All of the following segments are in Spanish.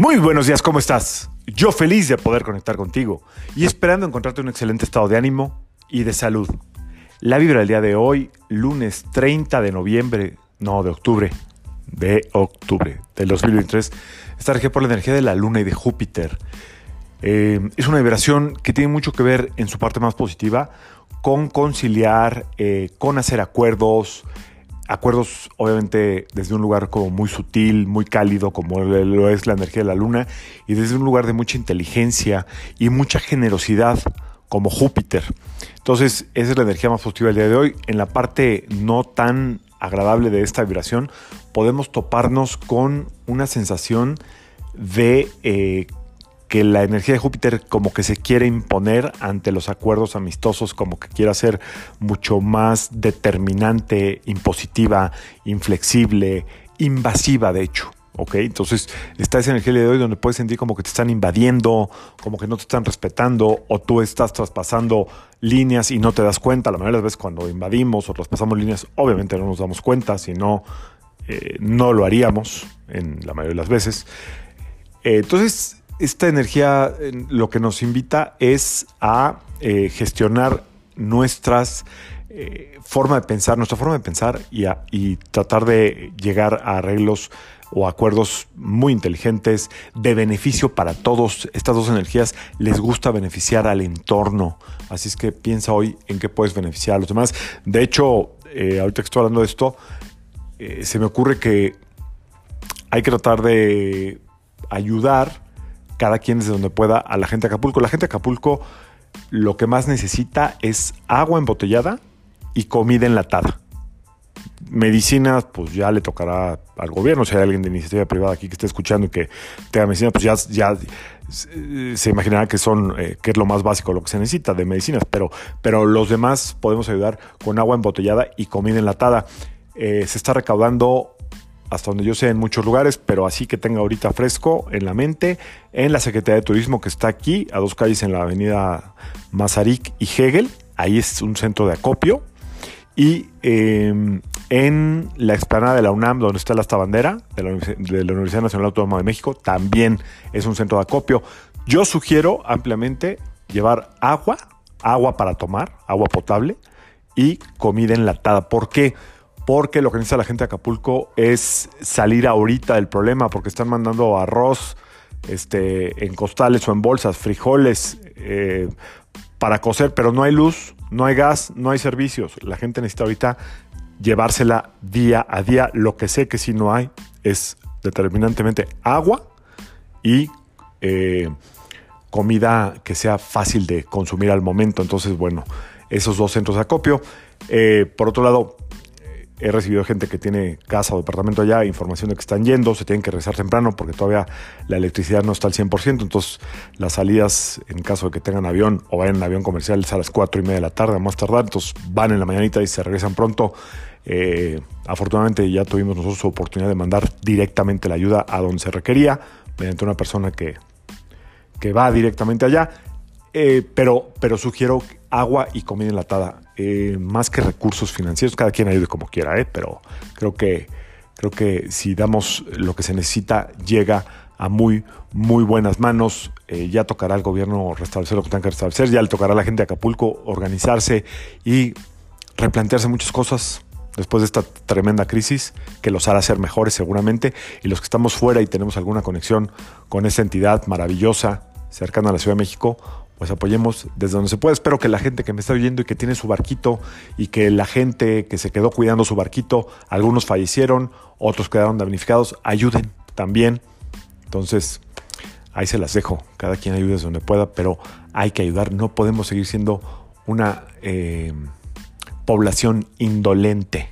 Muy buenos días, ¿cómo estás? Yo feliz de poder conectar contigo y esperando encontrarte un excelente estado de ánimo y de salud. La vibra del día de hoy, lunes 30 de noviembre, no, de octubre, de octubre del 2023, está regida por la energía de la luna y de Júpiter. Eh, es una vibración que tiene mucho que ver en su parte más positiva con conciliar, eh, con hacer acuerdos, acuerdos obviamente desde un lugar como muy sutil, muy cálido, como lo es la energía de la luna, y desde un lugar de mucha inteligencia y mucha generosidad, como Júpiter. Entonces, esa es la energía más positiva del día de hoy. En la parte no tan agradable de esta vibración, podemos toparnos con una sensación de eh, que la energía de Júpiter como que se quiere imponer ante los acuerdos amistosos, como que quiere ser mucho más determinante, impositiva, inflexible, invasiva de hecho. ¿ok? Entonces está esa energía de hoy donde puedes sentir como que te están invadiendo, como que no te están respetando o tú estás traspasando líneas y no te das cuenta. La mayoría de las veces cuando invadimos o traspasamos líneas, obviamente no nos damos cuenta, si no, eh, no lo haríamos en la mayoría de las veces. Eh, entonces esta energía lo que nos invita es a eh, gestionar nuestras eh, forma de pensar, nuestra forma de pensar y, tratar de llegar a arreglos o acuerdos muy inteligentes de beneficio para todos. Estas dos energías les gusta beneficiar al entorno. Así es que piensa hoy en qué puedes beneficiar a los demás. De hecho, eh, ahorita que estoy hablando de esto, se me ocurre que hay que tratar de ayudar cada quien desde donde pueda a la gente de Acapulco. La gente de Acapulco lo que más necesita es agua embotellada y comida enlatada. Medicinas, pues ya le tocará al gobierno. Si hay alguien de iniciativa privada aquí que esté escuchando y que tenga medicina, pues ya, ya se imaginará que son, eh, es lo más básico lo que se necesita de medicinas. Pero, pero los demás podemos ayudar con agua embotellada y comida enlatada. Eh, se está recaudando hasta donde yo sé, en muchos lugares, pero así que tenga ahorita fresco en la mente, en la Secretaría de Turismo que está aquí, a dos calles en la avenida Mazarik y Hegel, ahí es un centro de acopio, y em, en la explanada de la UNAM, donde está la bandera de la, de la Universidad Nacional Autónoma de México, también es un centro de acopio. Yo sugiero ampliamente llevar agua, agua para tomar, agua potable y comida enlatada. ¿Por qué? porque lo que necesita la gente de Acapulco es salir ahorita del problema, porque están mandando arroz este, en costales o en bolsas, frijoles eh, para cocer, pero no hay luz, no hay gas, no hay servicios. La gente necesita ahorita llevársela día a día. Lo que sé que sí no hay es determinantemente agua y eh, comida que sea fácil de consumir al momento. Entonces, bueno, esos dos centros de acopio. Eh, por otro lado, He recibido gente que tiene casa o departamento allá, información de que están yendo, se tienen que regresar temprano porque todavía la electricidad no está al 100%, entonces las salidas, en caso de que tengan avión o vayan en avión comercial, es a las 4 y media de la tarde, a más tardar, entonces van en la mañanita y se regresan pronto. Eh, afortunadamente ya tuvimos nosotros oportunidad de mandar directamente la ayuda a donde se requería, mediante una persona que, que va directamente allá. Eh, pero, pero sugiero agua y comida enlatada, eh, más que recursos financieros, cada quien ayude como quiera, eh, pero creo que, creo que si damos lo que se necesita, llega a muy, muy buenas manos. ya tocará al gobierno restablecer lo que tenga que restablecer, ya le tocará a la gente de Acapulco organizarse y replantearse muchas cosas después de esta tremenda crisis que los hará ser mejores seguramente y los que estamos fuera y tenemos alguna conexión con esa entidad maravillosa cercana a la Ciudad de México, pues apoyemos desde donde se pueda. Espero que la gente que me está oyendo y que tiene su barquito y que la gente que se quedó cuidando su barquito, algunos fallecieron, otros quedaron damnificados, ayuden también. Entonces, ahí se las dejo. Cada quien ayude desde donde pueda, pero hay que ayudar. No podemos seguir siendo una eh, población indolente,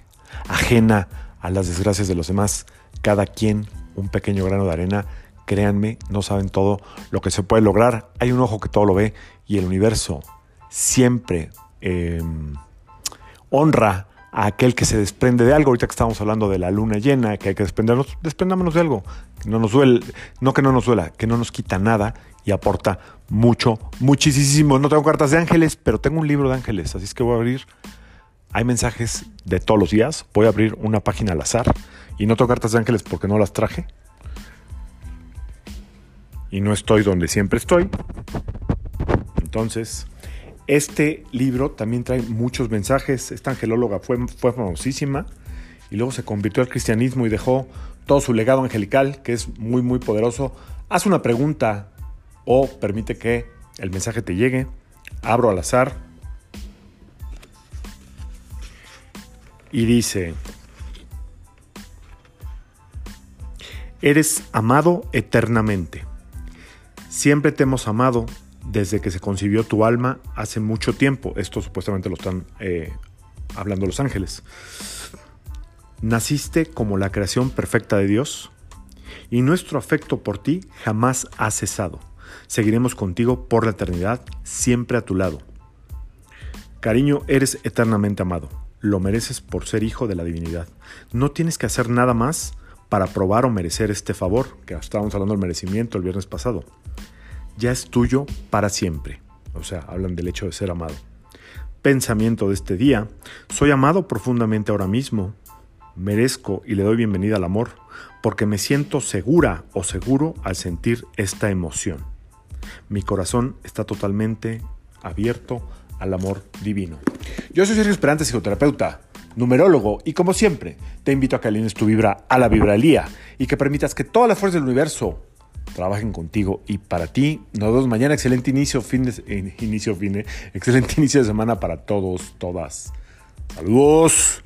ajena a las desgracias de los demás. Cada quien un pequeño grano de arena créanme, no saben todo lo que se puede lograr. Hay un ojo que todo lo ve y el universo siempre em, honra a aquel que se desprende de algo. Ahorita que estamos hablando de la luna llena, que hay que desprendernos, desprendámonos de algo. No nos duele, no que no nos duela, que no nos quita nada y aporta mucho, muchísimo. No tengo cartas de ángeles, pero tengo un libro de ángeles, así es que voy a abrir. Hay mensajes de todos los días. Voy a abrir una página al azar y no tengo cartas de ángeles porque no las traje y no estoy donde siempre estoy. Entonces, este libro también trae muchos mensajes. Esta angelóloga fue, famosísima y luego se convirtió al cristianismo y dejó todo su legado angelical, que es muy, muy poderoso. Haz una pregunta o permite que el mensaje te llegue. Abro al azar. Y dice, eres amado eternamente. Siempre te hemos amado desde que se concibió tu alma hace mucho tiempo. Esto supuestamente lo están eh, hablando los ángeles. Naciste como la creación perfecta de Dios y nuestro afecto por ti jamás ha cesado. Seguiremos contigo por la eternidad, siempre a tu lado. Cariño, eres eternamente amado. Lo mereces por ser hijo de la divinidad. No tienes que hacer nada más para probar o merecer este favor, que estábamos hablando del merecimiento el viernes pasado. Ya es tuyo para siempre. O sea, hablan del hecho de ser amado. Pensamiento de este día. Soy amado profundamente ahora mismo merezco y le doy bienvenida al amor porque me siento segura o seguro al sentir esta emoción. Mi corazón está totalmente abierto al amor divino. Yo soy Sergio Esperante, psicoterapeuta, numerólogo, y como siempre, te invito a que alines tu vibra a la vibralía y que permitas que todas las fuerzas del universo trabajen contigo y para ti. Nos vemos mañana. Excelente inicio, fin de, eh, inicio, fin de, excelente inicio de semana para todos, todas. Saludos.